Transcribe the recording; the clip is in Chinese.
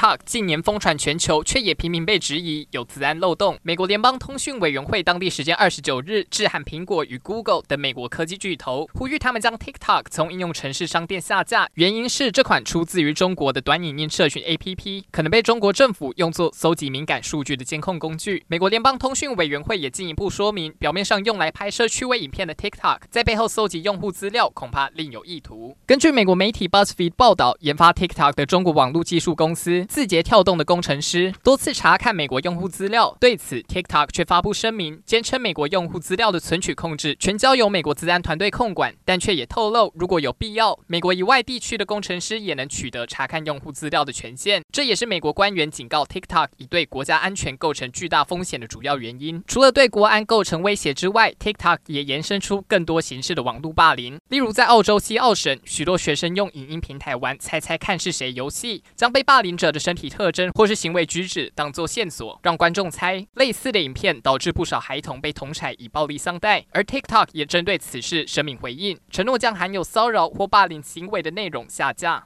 TikTok 近年疯传全球，却也频频被质疑有资安漏洞。美国联邦通讯委员会当地时间二十九日致函苹果与 Google 等美国科技巨头，呼吁他们将 TikTok 从应用程式商店下架。原因是这款出自于中国的短影音社群 APP 可能被中国政府用作搜集敏感数据的监控工具。美国联邦通讯委员会也进一步说明，表面上用来拍摄趣味影片的 TikTok，在背后搜集用户资料，恐怕另有意图。根据美国媒体 BuzzFeed 报道，研发 TikTok 的中国网络技术公司。字节跳动的工程师多次查看美国用户资料，对此 TikTok 却发布声明，坚称美国用户资料的存取控制全交由美国资安团队控管，但却也透露，如果有必要，美国以外地区的工程师也能取得查看用户资料的权限。这也是美国官员警告 TikTok 已对国家安全构成巨大风险的主要原因。除了对国安构成威胁之外，TikTok 也延伸出更多形式的网络霸凌，例如在澳洲西澳省，许多学生用影音平台玩猜猜看是谁游戏，将被霸凌者的身体。特征或是行为举止当做线索，让观众猜。类似的影片导致不少孩童被同侪以暴力相待，而 TikTok 也针对此事声明回应，承诺将含有骚扰或霸凌行为的内容下架。